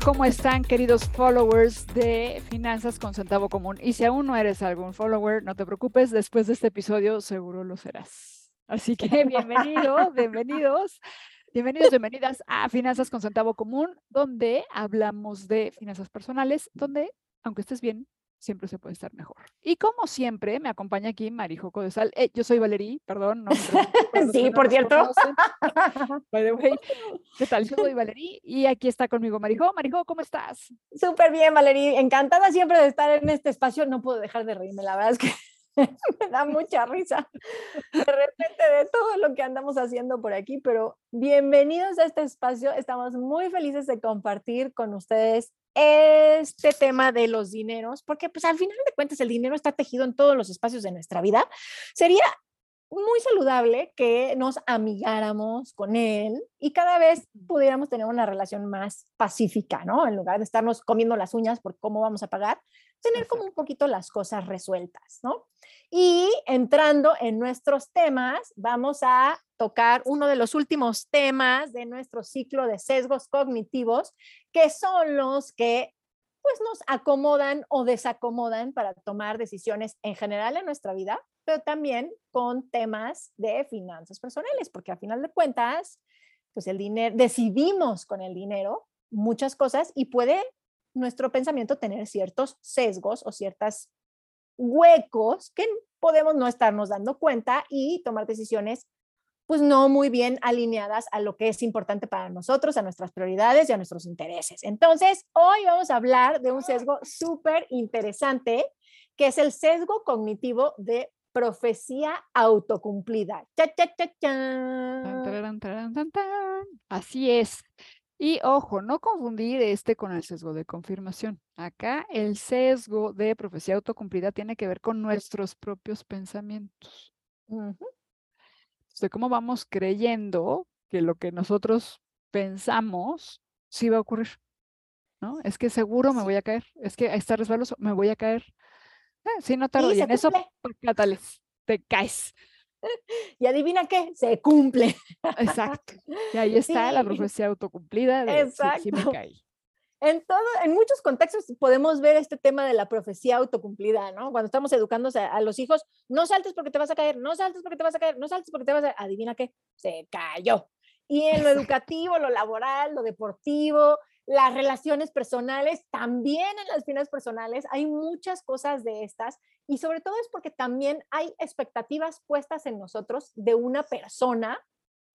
tal? ¿Cómo están, queridos followers de Finanzas con Centavo Común? Y si aún no eres algún follower, no te preocupes, después de este episodio seguro lo serás. Así que bienvenido, bienvenidos. Bienvenidos, bienvenidas a Finanzas con Centavo Común, donde hablamos de finanzas personales, donde, aunque estés bien, siempre se puede estar mejor. Y como siempre, me acompaña aquí Marijo Codesal. Eh, yo soy Valerí, perdón. No, sí, por cierto. By the way, ¿qué tal? Yo soy Valerí y aquí está conmigo Marijo. Marijo, ¿cómo estás? Súper bien, Valerí. Encantada siempre de estar en este espacio. No puedo dejar de reírme, la verdad es que me da mucha risa de repente de todo lo que andamos haciendo por aquí, pero bienvenidos a este espacio. Estamos muy felices de compartir con ustedes este tema de los dineros, porque pues al final de cuentas el dinero está tejido en todos los espacios de nuestra vida, sería muy saludable que nos amigáramos con él y cada vez pudiéramos tener una relación más pacífica, ¿no? En lugar de estarnos comiendo las uñas por cómo vamos a pagar, tener como un poquito las cosas resueltas, ¿no? Y entrando en nuestros temas, vamos a tocar uno de los últimos temas de nuestro ciclo de sesgos cognitivos, que son los que pues nos acomodan o desacomodan para tomar decisiones en general en nuestra vida, pero también con temas de finanzas personales, porque a final de cuentas, pues el dinero, decidimos con el dinero muchas cosas y puede nuestro pensamiento tener ciertos sesgos o ciertos huecos que podemos no estarnos dando cuenta y tomar decisiones pues no muy bien alineadas a lo que es importante para nosotros, a nuestras prioridades y a nuestros intereses. Entonces, hoy vamos a hablar de un sesgo súper interesante, que es el sesgo cognitivo de profecía autocumplida. Así es. Y ojo, no confundir este con el sesgo de confirmación. Acá el sesgo de profecía autocumplida tiene que ver con nuestros propios pensamientos. De cómo vamos creyendo que lo que nosotros pensamos sí va a ocurrir. ¿No? Es que seguro me voy a caer. Es que está resbaloso, me voy a caer. Eh, sí, no tardo. Y en eso, catales, te caes. Y adivina qué, se cumple. Exacto. Y ahí está la profecía autocumplida. De, Exacto. En, todo, en muchos contextos podemos ver este tema de la profecía autocumplida, ¿no? Cuando estamos educando a, los hijos, no saltes porque te vas a caer, no saltes porque te vas a caer, no saltes porque te vas a... Adivina qué, se cayó. Y en lo educativo, lo laboral, lo deportivo, las relaciones personales, también en las finanzas personales hay muchas cosas de estas y sobre todo es porque también hay expectativas puestas en nosotros de una persona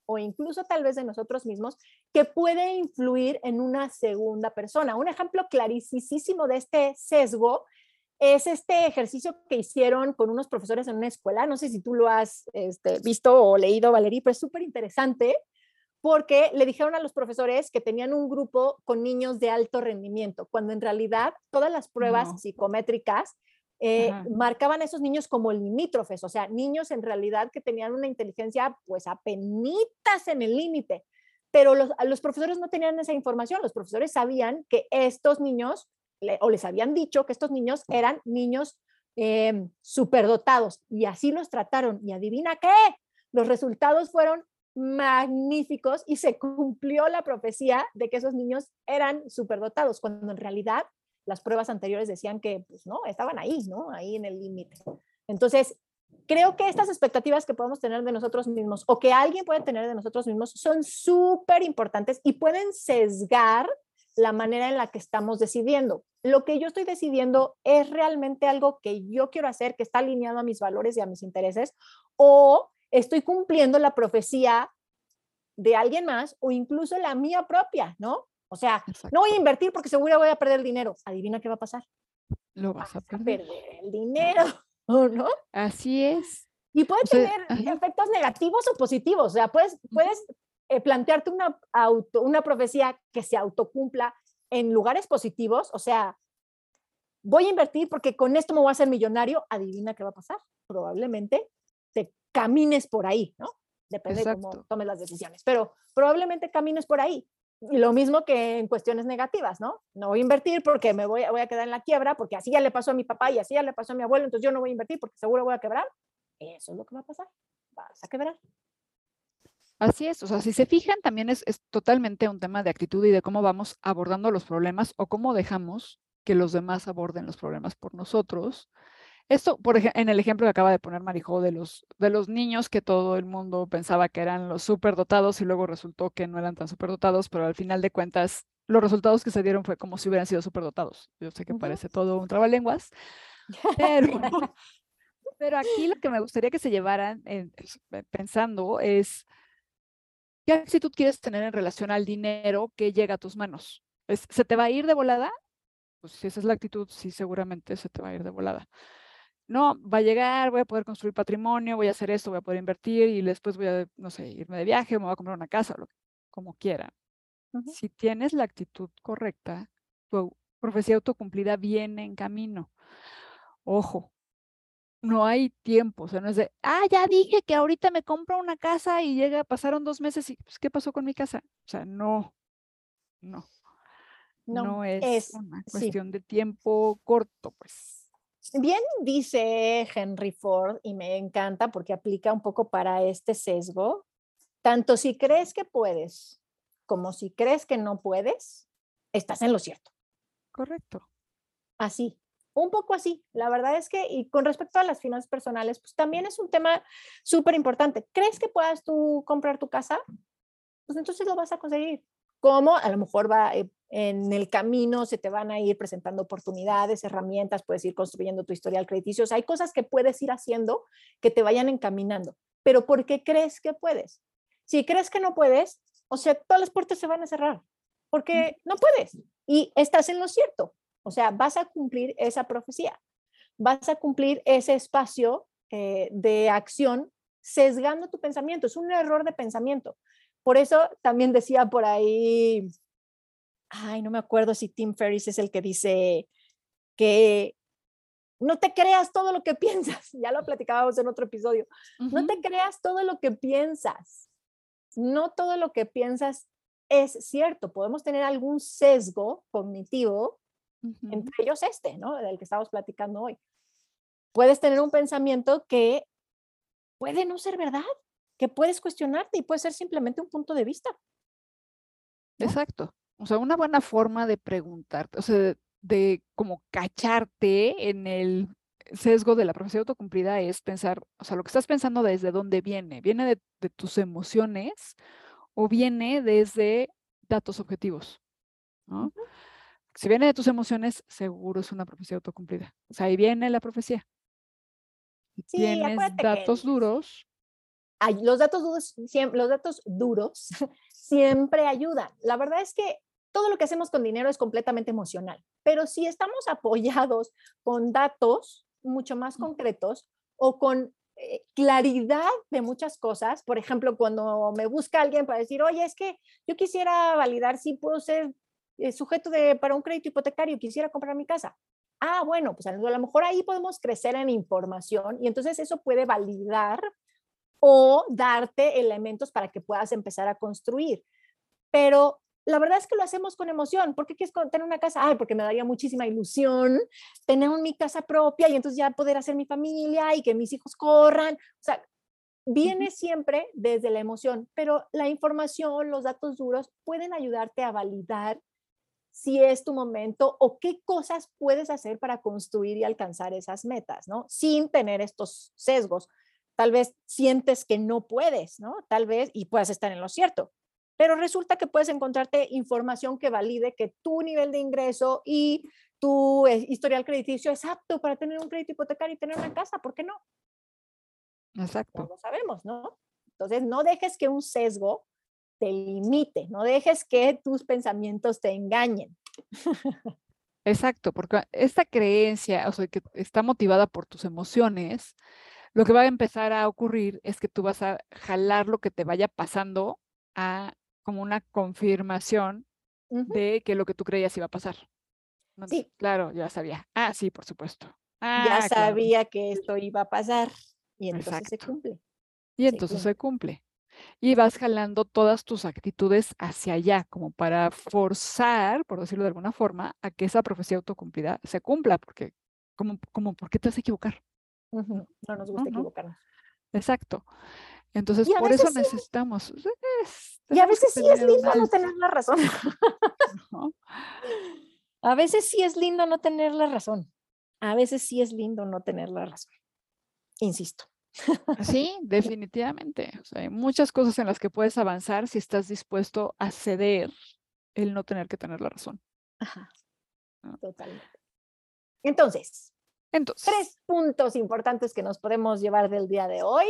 o incluso tal vez de nosotros mismos que puede influir en una segunda persona. Un ejemplo clarísimo de este sesgo es este ejercicio que hicieron con unos profesores en una escuela. No sé si tú lo has este, visto o leído, Valerie, pero es súper interesante porque le dijeron a los profesores que tenían un grupo con niños de alto rendimiento, cuando en realidad todas las pruebas psicométricas eh, marcaban a esos niños como limítrofes, o sea, niños en realidad que tenían una inteligencia pues apenitas en el límite, pero los, los, profesores no tenían esa información, los profesores sabían que estos niños, o les habían dicho que estos niños eran niños eh, superdotados y así los trataron y adivina qué, los resultados fueron magníficos y se cumplió la profecía de que esos niños eran superdotados, cuando en realidad las pruebas anteriores decían que, pues no, estaban ahí, ¿no? Ahí en el límite. Entonces, creo que estas expectativas que podemos tener de nosotros mismos o que alguien puede tener de nosotros mismos son súper importantes y pueden sesgar la manera en la que estamos decidiendo. Lo que yo estoy decidiendo es realmente algo que yo quiero hacer, que está alineado a mis valores y a mis intereses, o estoy cumpliendo la profecía de alguien más o incluso la mía propia, ¿no? O sea, no voy a invertir porque seguro voy a perder el dinero. Adivina qué va a pasar. Lo vas, a perder. el dinero, ¿no? Así es. Y puede tener efectos negativos o positivos. O sea, puedes, puedes eh, plantearte una, auto, una profecía que se autocumpla en lugares positivos. O sea, voy a invertir porque con esto me voy a hacer millonario. Adivina qué va a pasar. Probablemente te camines por ahí, ¿no? Depende de cómo tomes las decisiones. Pero probablemente camines por ahí. Y lo mismo que en cuestiones negativas, ¿no? No voy a invertir porque me voy, voy a quedar en la quiebra, porque así ya le pasó a mi papá y así ya le pasó a mi abuelo, entonces yo no voy a invertir porque seguro voy a quebrar. Eso es lo que va a pasar. Vas a quebrar. Así es, o sea, si se fijan, también es, es, totalmente un tema de actitud y de cómo vamos abordando los problemas o cómo dejamos que los demás aborden los problemas por nosotros. Esto, por ejemplo, en el ejemplo que acaba de poner Marijo de los, de los niños que todo el mundo pensaba que eran los superdotados y luego resultó que no eran tan superdotados, pero al final de cuentas los resultados que se dieron fue como si hubieran sido superdotados. Yo sé que parece todo un trabalenguas, pero Pero aquí lo que me gustaría que se llevaran pensando es, ¿qué actitud quieres tener en relación al dinero que llega a tus manos? ¿Se te va a ir de volada? Pues si esa es la actitud, sí, seguramente se te va a ir de volada. No, va a llegar, voy a poder construir patrimonio, voy a hacer esto, voy a poder invertir y después voy a, no sé, irme de viaje, me voy a comprar una casa, lo, como quiera. Si tienes la actitud correcta, tu profecía autocumplida viene en camino. Ojo, no hay tiempo, o sea, no es de, ah, ya dije que ahorita me compro una casa y llega, pasaron dos meses y, pues, ¿qué pasó con mi casa? O sea, no, no, no, es, una cuestión de tiempo corto, pues. Bien dice Henry Ford, y me encanta porque aplica un poco para este sesgo, tanto si crees que puedes como si crees que no puedes, estás en lo cierto. Correcto. Así, un poco así. La verdad es que, y con respecto a las finanzas personales, pues también es un tema súper importante. ¿Crees que puedas tú comprar tu casa? Pues entonces lo vas a conseguir. ¿Cómo? A lo mejor va eh, en el camino, se te van a ir presentando oportunidades, herramientas, puedes ir construyendo tu historial crediticio. O sea, hay cosas que puedes ir haciendo que te vayan encaminando. Pero ¿por qué crees que puedes? Si crees que no puedes, o sea, todas las puertas se van a cerrar porque no puedes y estás en lo cierto. O sea, vas a cumplir esa profecía, vas a cumplir ese espacio eh, de acción sesgando tu pensamiento. Es un error de pensamiento. Por eso también decía por ahí, ay, no me acuerdo si Tim Ferriss es el que dice que no te creas todo lo que piensas. Ya lo platicábamos en otro episodio. No te creas todo lo que piensas. No todo lo que piensas es cierto. Podemos tener algún sesgo cognitivo entre ellos este, ¿no? Del que estamos platicando hoy. Puedes tener un pensamiento que puede no ser verdad, que puedes cuestionarte y puede ser simplemente un punto de vista. Exacto. O sea, una buena forma de preguntarte, o sea, de, como cacharte en el sesgo de la profecía autocumplida es pensar, o sea, lo que estás pensando desde dónde viene, viene de, de tus emociones o viene desde datos objetivos, ¿no? si viene de tus emociones, seguro es una profecía autocumplida. O sea, ahí viene la profecía. tienes datos duros. Los datos duros, siempre, los datos duros siempre ayudan. La verdad es que todo lo que hacemos con dinero es completamente emocional, pero si estamos apoyados con datos mucho más concretos o con eh, claridad de muchas cosas, por ejemplo, cuando me busca alguien para decir, oye, es que yo quisiera validar si puedo ser eh, sujeto de, para un crédito hipotecario, quisiera comprar mi casa. Ah, bueno, pues a lo mejor ahí podemos crecer en información y entonces eso puede validar o darte elementos para que puedas empezar a construir. Pero la verdad es que lo hacemos con emoción. ¿Por qué quieres tener una casa? Ay, porque me daría muchísima ilusión tener mi casa propia y entonces ya poder hacer mi familia y que mis hijos corran. O sea, viene siempre desde la emoción, pero la información, los datos duros pueden ayudarte a validar si es tu momento o qué cosas puedes hacer para construir y alcanzar esas metas, ¿no? Sin tener estos sesgos. Tal vez sientes que no puedes, ¿no? Tal vez, y puedas estar en lo cierto, pero resulta que puedes encontrarte información que valide que tu nivel de ingreso y tu historial crediticio es apto para tener un crédito hipotecario y tener una casa, ¿por qué no? Exacto. lo sabemos, ¿no? Entonces, no dejes que un sesgo te limite, no dejes que tus pensamientos te engañen. Exacto, porque esta creencia, o sea, que está motivada por tus emociones, lo que va a empezar a ocurrir es que tú vas a jalar lo que te vaya pasando a como una confirmación de que lo que tú creías iba a pasar. ¿no? Sí. Claro, ya sabía. Ah, sí, por supuesto. ya Ah, claro. sabía que esto iba a pasar y entonces se cumple. Y se entonces se cumple. Y vas jalando todas tus actitudes hacia allá, como para forzar, por decirlo de alguna forma, a que esa profecía autocumplida se cumpla, porque, como, como, ¿por qué te vas a equivocar? No nos No, gusta no. equivocarnos. Exacto. Entonces, por eso sí. necesitamos. es- Y a veces sí es lindo no tener la razón. ¿no? A veces sí es lindo no tener la razón. A veces sí es lindo no tener la razón. Insisto. Sí, definitivamente. O sea, hay muchas cosas en las que puedes avanzar si estás dispuesto a ceder el no tener que tener la razón. Ajá. Ah. Totalmente. Entonces, Entonces, tres puntos importantes que nos podemos llevar del día de hoy.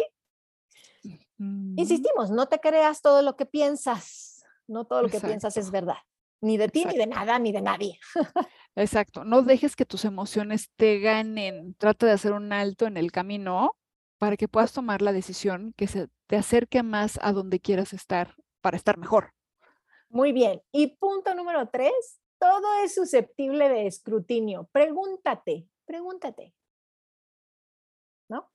mm, Insistimos, no te creas todo lo que piensas. No todo lo que piensas es verdad. Ni de ti, ni de nada, ni de nadie. Exacto, no dejes que tus emociones te ganen. Trata de hacer un alto en el camino para que puedas tomar la decisión que se te acerque más a donde quieras estar para estar mejor. Muy bien. Y punto número tres, todo es susceptible de escrutinio. Pregúntate, pregúntate. ¿No?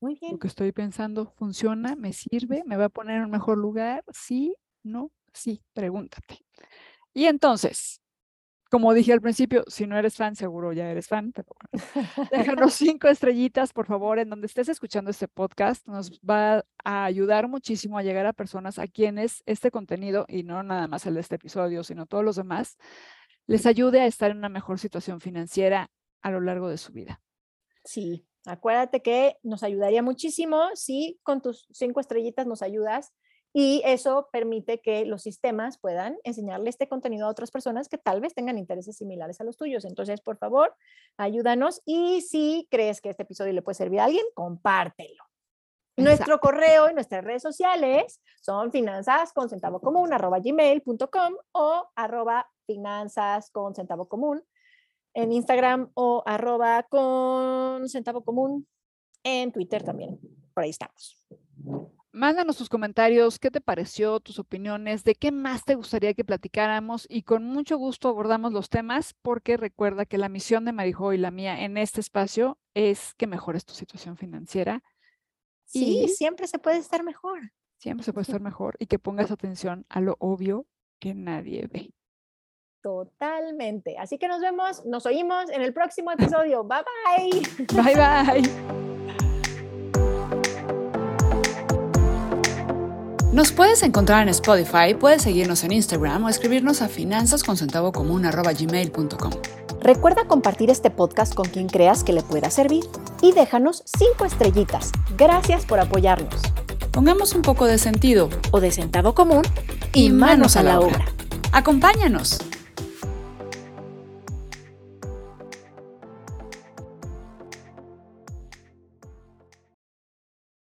Muy bien. Lo que estoy pensando funciona, me sirve, me va a poner en un mejor lugar. Sí, no, sí, pregúntate. Y entonces, como dije al principio, si no eres fan, seguro ya eres fan, pero bueno, déjanos cinco estrellitas, por favor, en donde estés escuchando este podcast. Nos va a ayudar muchísimo a llegar a personas a quienes este contenido, y no nada más el de este episodio, sino todos los demás, les ayude a estar en una mejor situación financiera a lo largo de su vida. Sí, acuérdate que nos ayudaría muchísimo si con tus cinco estrellitas nos ayudas y eso permite que los sistemas puedan enseñarle este contenido a otras personas que tal vez tengan intereses similares a los tuyos. Entonces, por favor, ayúdanos y si crees que este episodio le puede servir a alguien, compártelo. Nuestro correo y nuestras redes sociales son finanzas con centavo común arroba gmail.com o arroba finanzas con centavo común en Instagram o arroba con centavo común en Twitter también. Por ahí estamos. Mándanos tus comentarios, qué te pareció, tus opiniones, de qué más te gustaría que platicáramos y con mucho gusto abordamos los temas porque recuerda que la misión de Marijo y la mía en este espacio es que mejores tu situación financiera. Sí, Y- siempre se puede estar mejor. Siempre se puede estar mejor y que pongas atención a lo obvio que nadie ve. Totalmente. Así que nos vemos, nos oímos en el próximo episodio. Bye bye. Bye bye. Nos puedes encontrar en Spotify, puedes seguirnos en Instagram o escribirnos a finanzasconcentavocomún.com. Recuerda compartir este podcast con quien creas que le pueda servir y déjanos cinco estrellitas. Gracias por apoyarnos. Pongamos un poco de sentido O de centavo común y manos a la obra. Acompáñanos.